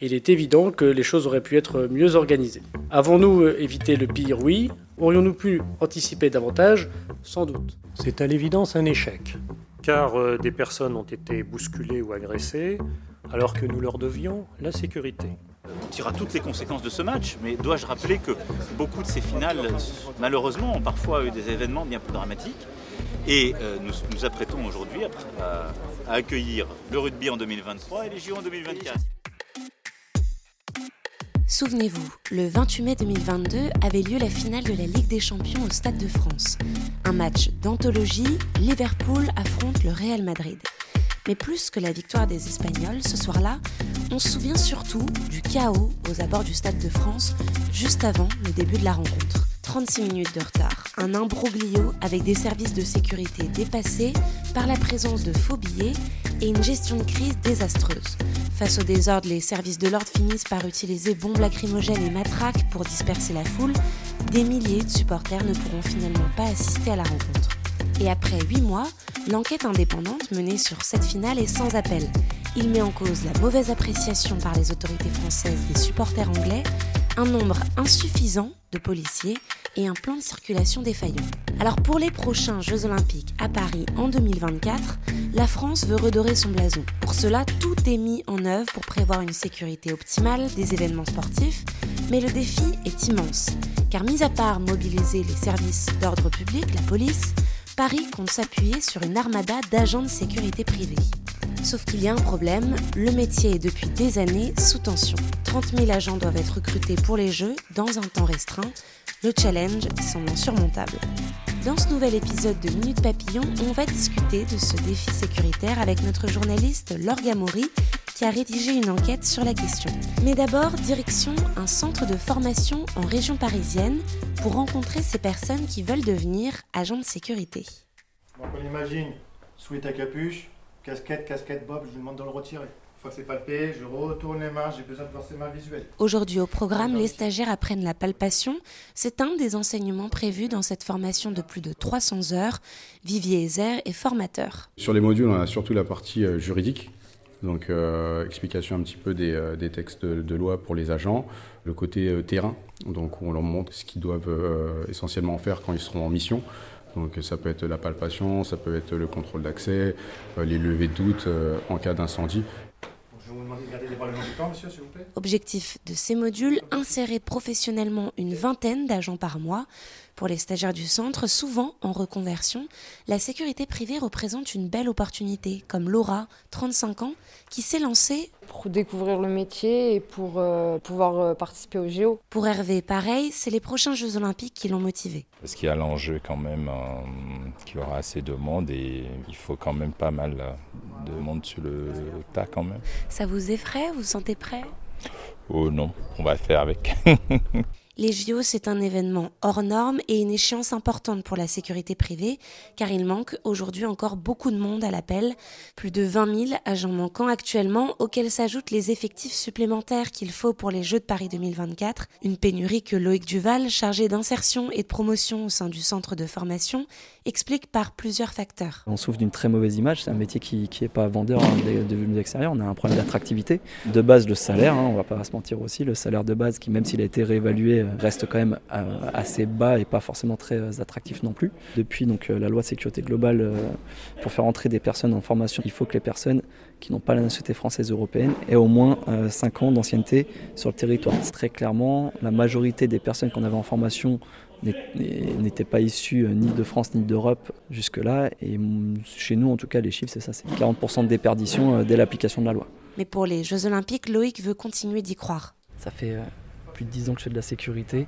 Il est évident que les choses auraient pu être mieux organisées. Avons-nous euh, évité le pire? Oui. Aurions-nous pu anticiper davantage? Sans doute. C'est à l'évidence un échec. Car euh, des personnes ont été bousculées ou agressées, alors que nous leur devions la sécurité. On tirera toutes les conséquences de ce match, mais dois-je rappeler que beaucoup de ces finales, malheureusement, ont parfois eu des événements bien plus dramatiques? Et euh, nous nous apprêtons aujourd'hui à, à accueillir le rugby en 2023 et les JO en 2024. Souvenez-vous, le 28 mai 2022 avait lieu la finale de la Ligue des Champions au Stade de France. Un match d'anthologie, Liverpool affronte le Real Madrid. Mais plus que la victoire des Espagnols ce soir-là, on se souvient surtout du chaos aux abords du Stade de France juste avant le début de la rencontre. 36 minutes de retard, un imbroglio avec des services de sécurité dépassés par la présence de faux billets et une gestion de crise désastreuse. Face au désordre, les services de l'ordre finissent par utiliser bombes lacrymogènes et matraques pour disperser la foule. Des milliers de supporters ne pourront finalement pas assister à la rencontre. Et après 8 mois, l'enquête indépendante menée sur cette finale est sans appel. Il met en cause la mauvaise appréciation par les autorités françaises des supporters anglais, un nombre insuffisant de policiers et un plan de circulation défaillant. Alors pour les prochains Jeux olympiques à Paris en 2024, la France veut redorer son blason. Pour cela, tout est mis en œuvre pour prévoir une sécurité optimale des événements sportifs, mais le défi est immense, car mis à part mobiliser les services d'ordre public, la police, Paris compte s'appuyer sur une armada d'agents de sécurité privés. Sauf qu'il y a un problème, le métier est depuis des années sous tension. 30 000 agents doivent être recrutés pour les Jeux dans un temps restreint, le challenge semble insurmontable. Dans ce nouvel épisode de Minute Papillon, on va discuter de ce défi sécuritaire avec notre journaliste Lorga Mori qui a rédigé une enquête sur la question. Mais d'abord, direction un centre de formation en région parisienne pour rencontrer ces personnes qui veulent devenir agents de sécurité. On imagine, sweat à capuche, casquette, casquette bob, je lui demande de le retirer. Une fois que c'est palpé, je retourne les mains, j'ai besoin de voir ses mains visuelles. Aujourd'hui au programme, les stagiaires apprennent la palpation. C'est un des enseignements prévus dans cette formation de plus de 300 heures. Vivier Ezer est formateur. Sur les modules, on a surtout la partie euh, juridique. Donc, euh, explication un petit peu des, euh, des textes de, de, loi pour les agents, le côté euh, terrain, donc on leur montre ce qu'ils doivent euh, essentiellement faire quand ils seront en mission. Donc, ça peut être la palpation, ça peut être le contrôle d'accès, euh, les levées de doute euh, en cas d'incendie. Je vais vous demander de garder les bras le long du corps, monsieur, s'il vous plaît. Objectif de ces modules, insérer professionnellement une vingtaine d'agents par mois. Pour les stagiaires du centre, souvent en reconversion, la sécurité privée représente une belle opportunité, comme Laura, 35 ans, qui s'est lancée pour découvrir le métier et pour euh, pouvoir euh, participer au JO. Pour Hervé, pareil, c'est les prochains Jeux Olympiques qui l'ont motivé. Parce qu'il y a l'enjeu quand même euh, qu'il y aura assez de monde et il faut quand même pas mal de monde sur le tas quand même. Ça vous effraie? Vous vous sentez prêt? Oh non, on va faire avec. Les JO, c'est un événement hors norme et une échéance importante pour la sécurité privée, car il manque aujourd'hui encore beaucoup de monde à l'appel, plus de 20 000 agents manquants actuellement, auxquels s'ajoutent les effectifs supplémentaires qu'il faut pour les Jeux de Paris 2024, une pénurie que Loïc Duval, chargé d'insertion et de promotion au sein du centre de formation, explique par plusieurs facteurs. On souffre d'une très mauvaise image, c'est un métier qui n'est pas vendeur de, de vue extérieure, on a un problème d'attractivité. De base, le salaire, hein, on va pas se mentir aussi, le salaire de base qui, même s'il a été réévalué, reste quand même assez bas et pas forcément très attractif non plus. Depuis donc la loi de sécurité globale, pour faire entrer des personnes en formation, il faut que les personnes qui n'ont pas la nationalité française européenne aient au moins 5 ans d'ancienneté sur le territoire. Très clairement, la majorité des personnes qu'on avait en formation n'étaient pas issues ni de France ni d'Europe jusque-là. Et chez nous, en tout cas, les chiffres, c'est ça, c'est 40% de déperdition dès l'application de la loi. Mais pour les Jeux Olympiques, Loïc veut continuer d'y croire. Ça fait plus de 10 ans que je fais de la sécurité.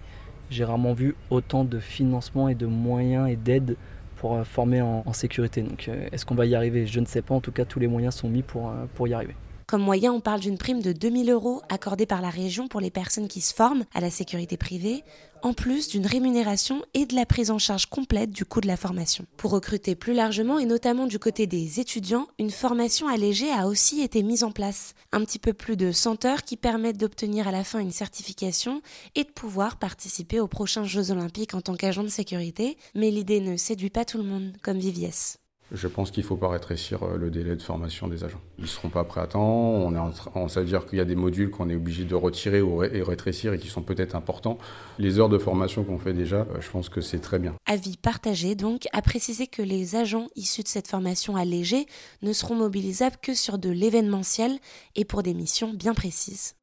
J'ai rarement vu autant de financement et de moyens et d'aides pour euh, former en, sécurité. Donc euh, est-ce qu'on va y arriver? Je ne sais pas. En tout cas, tous les moyens sont mis pour, euh, pour y arriver. Comme moyen, on parle d'une prime de 2000 euros accordée par la région pour les personnes qui se forment à la sécurité privée, en plus d'une rémunération et de la prise en charge complète du coût de la formation. Pour recruter plus largement et notamment du côté des étudiants, une formation allégée a aussi été mise en place. Un petit peu plus de 100 heures qui permettent d'obtenir à la fin une certification et de pouvoir participer aux prochains Jeux olympiques en tant qu'agent de sécurité, mais l'idée ne séduit pas tout le monde, comme Viviès. Je pense qu'il ne faut pas rétrécir euh, le délai de formation des agents. Ils ne seront pas prêts à temps. On est dire qu'il y a des modules qu'on est obligé de retirer ou et rétrécir et qui sont peut-être importants. Les heures de formation qu'on fait déjà, euh, je pense que c'est très bien. Avis partagé donc, à préciser que les agents issus de cette formation allégée ne seront mobilisables que sur de l'événementiel et pour des missions bien précises.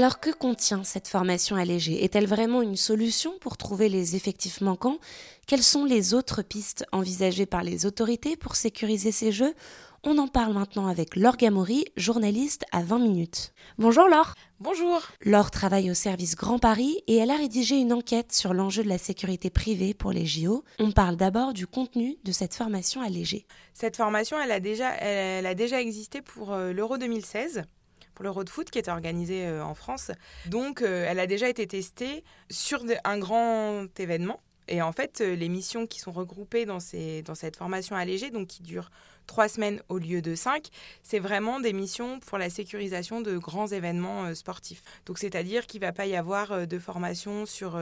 Alors que contient cette formation allégée? Est-elle vraiment une solution pour trouver les effectifs manquants? Quelles sont les autres pistes envisagées par les autorités pour sécuriser ces jeux? On en parle maintenant avec Laure Gamory, journaliste à 20 minutes. Bonjour Laure. Bonjour. Laure travaille au service Grand Paris et elle a rédigé une enquête sur l'enjeu de la sécurité privée pour les JO. On parle d'abord du contenu de cette formation allégée. Cette formation, elle a déjà, elle a déjà existé pour euh, l'Euro 2016 l'Euro de foot qui était organisé euh, en France. Donc, euh, elle a déjà été testée sur un grand événement. Et en fait, euh, les missions qui sont regroupées dans, dans cette formation allégée, donc qui dure trois semaines au lieu de cinq, c'est vraiment des missions pour la sécurisation de grands événements sportifs. Donc c'est-à-dire qu'il ne va pas y avoir de formation sur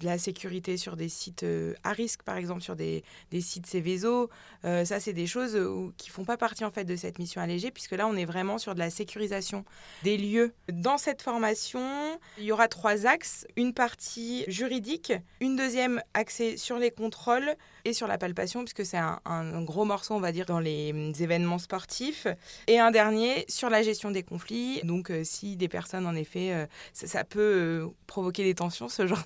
de la sécurité sur des sites à risque, par exemple sur des, des sites Céveso. ça, c'est des choses qui ne font pas partie en fait de cette mission allégée, puisque là, on est vraiment sur de la sécurisation des lieux. Dans cette formation, il y aura trois axes. Une partie juridique, une deuxième axée sur les contrôles et sur la palpation, puisque c'est un, gros morceau, on va dire, dans les Hum, événements sportifs. Et un dernier sur la gestion des conflits. Donc, euh, si des personnes, en effet, euh, ça, peut euh, provoquer des tensions, ce genre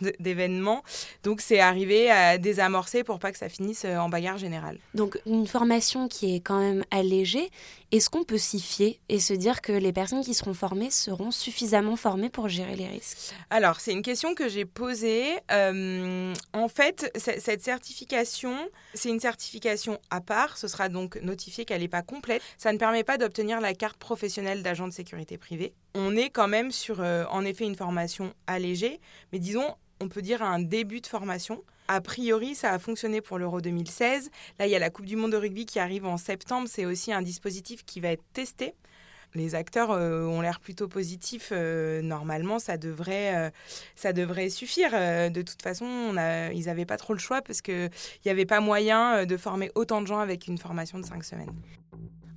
Donc, c'est arriver à désamorcer pour pas que ça finisse en bagarre générale. Donc, une formation qui est quand même allégée. Est-ce qu'on peut s'y fier et se dire que les personnes qui seront formées seront suffisamment formées pour gérer les risques? Alors, c'est une question que j'ai posée. en fait, cette certification, c'est une certification à part. Ce sera donc notifié qu'elle n'est pas complète. Ça ne permet pas d'obtenir la carte professionnelle d'agent de sécurité privée. On est quand même sur, euh, en effet, une formation allégée, mais disons, on peut dire un début de formation. A priori, ça a fonctionné pour l'Euro 2016. Là, il y a la Coupe du Monde de rugby qui arrive en septembre. C'est aussi un dispositif qui va être testé les acteurs euh, ont l'air plutôt positifs. Euh, normalement, ça devrait, euh, ça devrait suffire. de toute façon, ils n'avaient pas trop le choix parce qu'il n'y avait pas moyen de former autant de gens avec une formation de cinq semaines.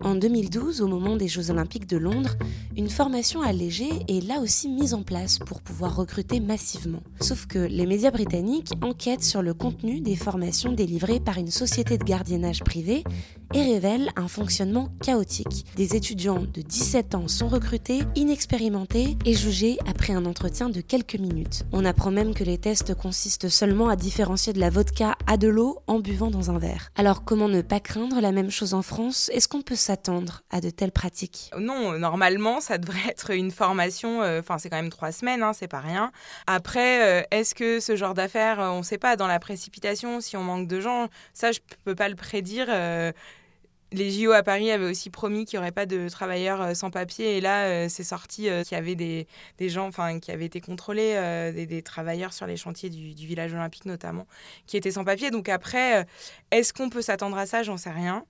En 2012, au moment des Jeux olympiques de Londres, une formation allégée est là aussi mise en place pour pouvoir recruter massivement. Sauf que les médias britanniques enquêtent sur le contenu des formations délivrées par une société de gardiennage privée et révèlent un fonctionnement chaotique. Des étudiants de 17 ans sont recrutés, inexpérimentés et jugés après un entretien de quelques minutes. On apprend même que les tests consistent seulement à différencier de la vodka à de l'eau en buvant dans un verre. Alors comment ne pas craindre la même chose en France? Est-ce qu'on peut s'attendre à de telles pratiques? Non, normalement, ça devrait être une formation, euh, enfin c'est quand même trois semaines, hein, c'est pas rien. Après, euh, est-ce que ce genre d'affaires, euh, on ne sait pas, dans la précipitation, si on manque de gens, ça je peux pas le prédire les JO à Paris avaient aussi promis qu'il n'y aurait pas de travailleurs sans papier. Et là, c'est sorti qu'il y avait des, gens enfin, qui avaient été contrôlés, des, travailleurs sur les chantiers du, du, village olympique notamment, qui étaient sans papier. Donc après, est-ce qu'on peut s'attendre à ça? J'en sais rien.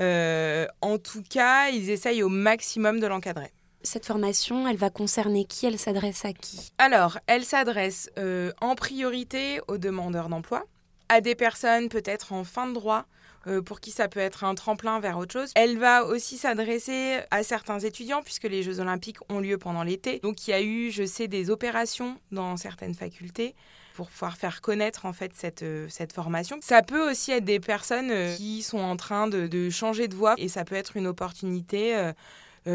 Euh, en tout cas, ils essayent au maximum de l'encadrer. Cette formation, elle va concerner qui? Elle s'adresse à qui? Alors, elle s'adresse euh, en priorité aux demandeurs d'emploi, à des personnes peut-être en fin de droit, euh, pour qui ça peut être un tremplin vers autre chose. Elle va aussi s'adresser à certains étudiants puisque les Jeux olympiques ont lieu pendant l'été. Donc il y a eu, je sais, des opérations dans certaines facultés pour pouvoir faire connaître en fait cette, euh, cette formation. Ça peut aussi être des personnes euh, qui sont en train de, changer de voie et ça peut être une opportunité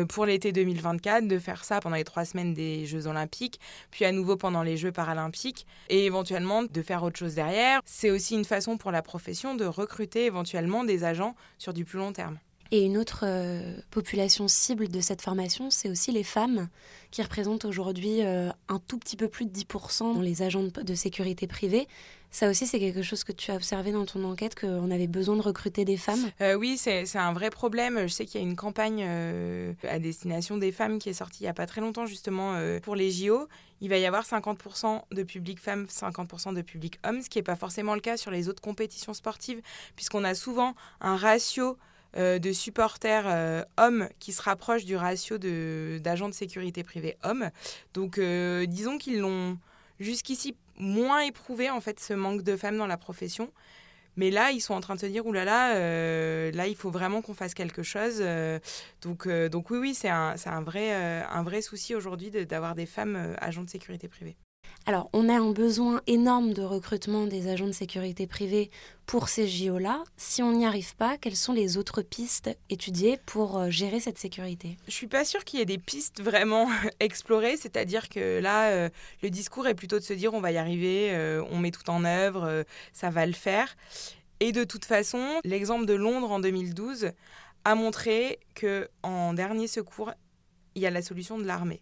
pour l'été 2024 de faire ça pendant les trois semaines des Jeux olympiques, puis à nouveau pendant les Jeux paralympiques et éventuellement de faire autre chose derrière. C'est aussi une façon pour la profession de recruter éventuellement des agents sur du plus long terme. Et une autre euh, population cible de cette formation, c'est aussi les femmes, qui représentent aujourd'hui euh, un tout petit peu plus de 10% dans les agents de, sécurité privée. Ça aussi, c'est quelque chose que tu as observé dans ton enquête, qu'on avait besoin de recruter des femmes? Euh, Oui, c'est un vrai problème. Je sais qu'il y a une campagne à destination des femmes qui est sortie il n'y a pas très longtemps, justement, pour les JO. Il va y avoir 50% de public femmes, 50% de public hommes, ce qui n'est pas forcément le cas sur les autres compétitions sportives, puisqu'on a souvent un ratio euh, de supporters euh, hommes qui se rapprochent du ratio d'agents de, sécurité privés hommes. Donc euh, disons qu'ils l'ont jusqu'ici moins éprouvé en fait ce manque de femmes dans la profession. Mais là, ils sont en train de se dire, oulala, là, là, il faut vraiment qu'on fasse quelque chose. donc, donc oui, oui, c'est un, un, vrai, un vrai souci aujourd'hui d'avoir des femmes agents de sécurité privée. Alors, on a un besoin énorme de recrutement des agents de sécurité privée pour ces JO-là. Si on n'y arrive pas, quelles sont les autres pistes étudiées pour euh, gérer cette sécurité? Je suis pas sûre qu'il y ait des pistes vraiment explorées, c'est-à-dire que là, euh, le discours est plutôt de se dire on va y arriver, euh, on met tout en œuvre, ça va le faire. Et de toute façon, l'exemple de Londres en 2012 a montré que en dernier secours, il y a la solution de l'armée.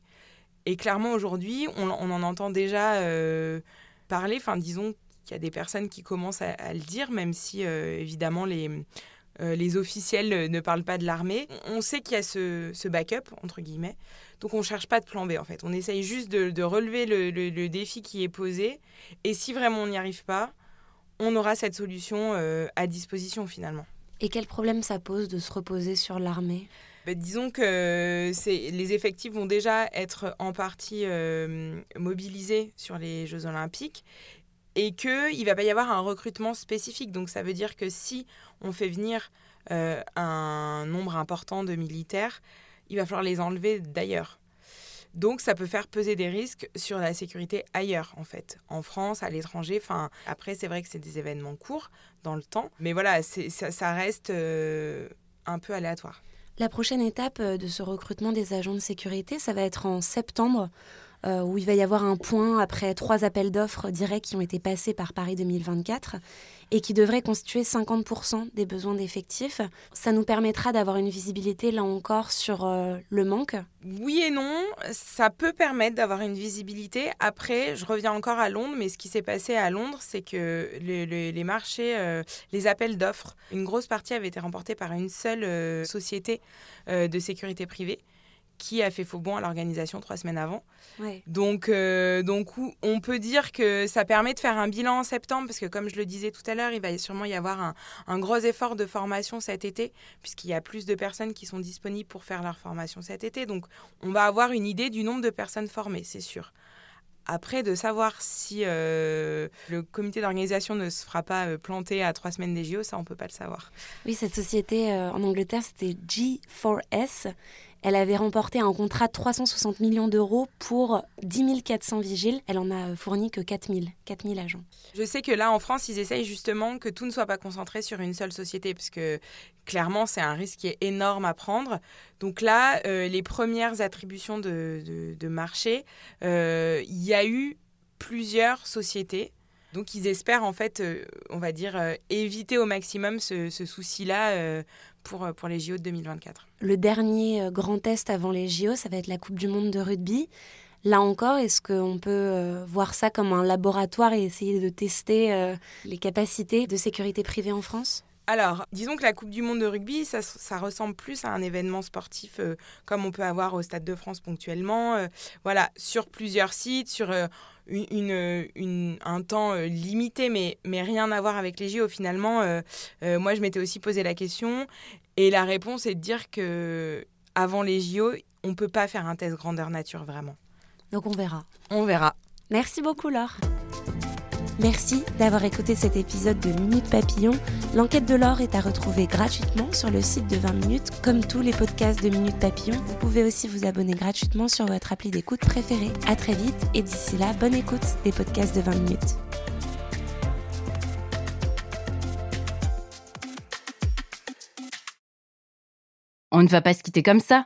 Et clairement, aujourd'hui, on, en entend déjà euh, parler. Enfin, disons qu'il y a des personnes qui commencent à, le dire, même si, euh, évidemment, les, euh, les officiels ne parlent pas de l'armée. On sait qu'il y a ce, backup, entre guillemets. Donc, on ne cherche pas de plan B, en fait. On essaye juste de, relever le, le, défi qui est posé. Et si vraiment on n'y arrive pas, on aura cette solution à disposition, finalement. Et quel problème ça pose de se reposer sur l'armée? Bah, disons que les effectifs vont déjà être en partie euh, mobilisés sur les Jeux Olympiques et qu'il ne va pas y avoir un recrutement spécifique. Donc ça veut dire que si on fait venir euh, un nombre important de militaires, il va falloir les enlever d'ailleurs. Donc ça peut faire peser des risques sur la sécurité ailleurs en fait, en France, à l'étranger. Enfin, après c'est vrai que c'est des événements courts dans le temps, mais voilà, ça, reste euh, un peu aléatoire. La prochaine étape euh, de ce recrutement des agents de sécurité, ça va être en septembre, euh, où il va y avoir un point après trois appels d'offres directs qui ont été passés par Paris 2024 et qui devrait constituer 50% des besoins d'effectifs. Ça nous permettra d'avoir une visibilité, là encore, sur euh, le manque Oui et non. Ça peut permettre d'avoir une visibilité. Après, je reviens encore à Londres, mais ce qui s'est passé à Londres, c'est que les marchés, euh, les appels d'offres, une grosse partie avait été remportée par une seule euh, société de sécurité privée qui a fait faux bon à l'organisation trois semaines avant. Donc, euh, donc on peut dire que ça permet de faire un bilan en septembre, parce que comme je le disais tout à l'heure, il va sûrement y avoir un, gros effort de formation cet été, puisqu'il y a plus de personnes qui sont disponibles pour faire leur formation cet été. Donc on va avoir une idée du nombre de personnes formées, c'est sûr. Après, de savoir si euh, le comité d'organisation ne se fera pas euh, planter à trois semaines des JO, ça, on ne peut pas le savoir. Oui, cette société en Angleterre, c'était G4S. Elle avait remporté un contrat de 360 millions d'euros pour 10 400 vigiles. Elle en a fourni que 4 000, 4 000 agents. Je sais que là, en France, ils essayent justement que tout ne soit pas concentré sur une seule société, parce que clairement, c'est un risque qui est énorme à prendre. Donc là, euh, les premières attributions de, marché, euh, il y a eu plusieurs sociétés. Donc ils espèrent en fait, euh, on va dire, éviter au maximum ce, ce souci-là pour, euh, pour les JO de 2024. Le dernier euh, grand test avant les JO, ça va être la Coupe du Monde de rugby. Là encore, est-ce qu'on peut euh, voir ça comme un laboratoire et essayer de tester les capacités de sécurité privée en France? Alors, disons que la Coupe du Monde de rugby, ça, ça ressemble plus à un événement sportif comme on peut avoir au Stade de France ponctuellement. voilà, sur plusieurs sites, sur une, une, un temps limité, mais, mais rien à voir avec les JO. Finalement, moi, je m'étais aussi posé la question et la réponse est de dire que avant les JO, on ne peut pas faire un test grandeur nature vraiment. Donc on verra. On verra. Merci beaucoup Laure. Merci d'avoir écouté cet épisode de Minute Papillon. L'enquête de l'or est à retrouver gratuitement sur le site de 20 minutes, comme tous les podcasts de Minute Papillon. Vous pouvez aussi vous abonner gratuitement sur votre appli d'écoute préférée. À très vite et d'ici là, bonne écoute des podcasts de 20 minutes. On ne va pas se quitter comme ça.